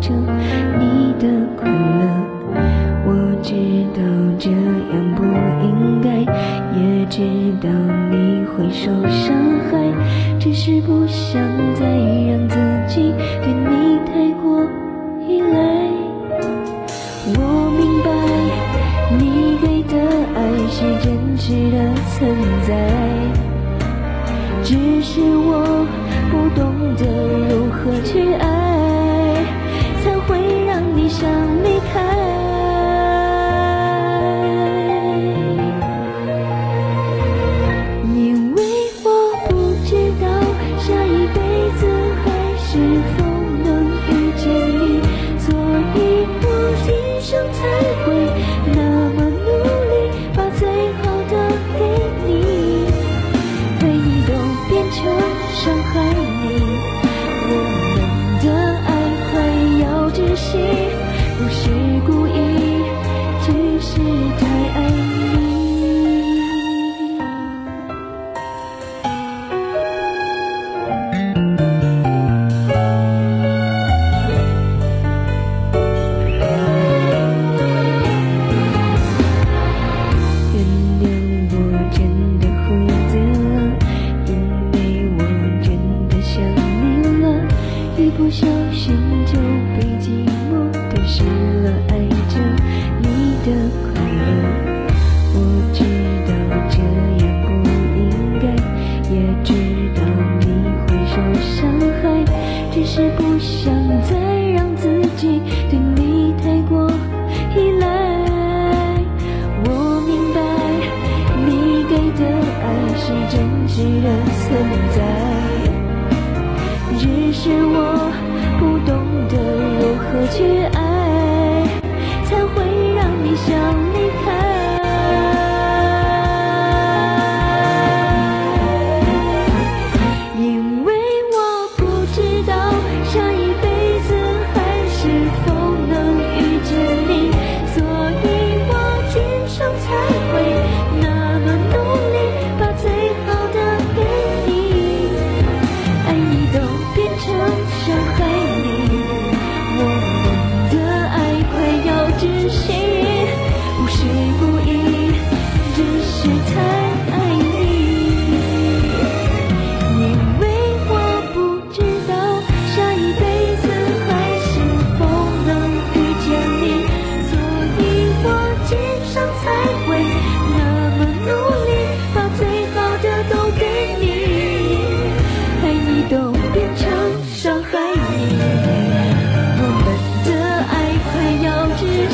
着你的快乐。我知道这样不应该，也知道你会受伤害，只是不想再让自己对你太过依赖。我明白你给的爱是真实的存在，只是我不懂得如何去爱，息，不是故意，只是太爱你。原谅我真的喝醉了，因为我真的想你了，一不小心就被寂你的存在只是我不懂得如何去爱才会让你想离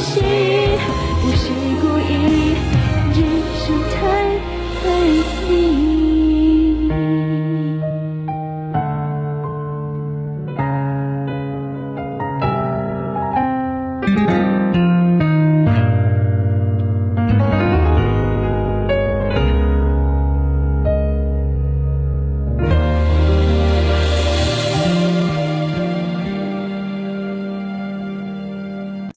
see.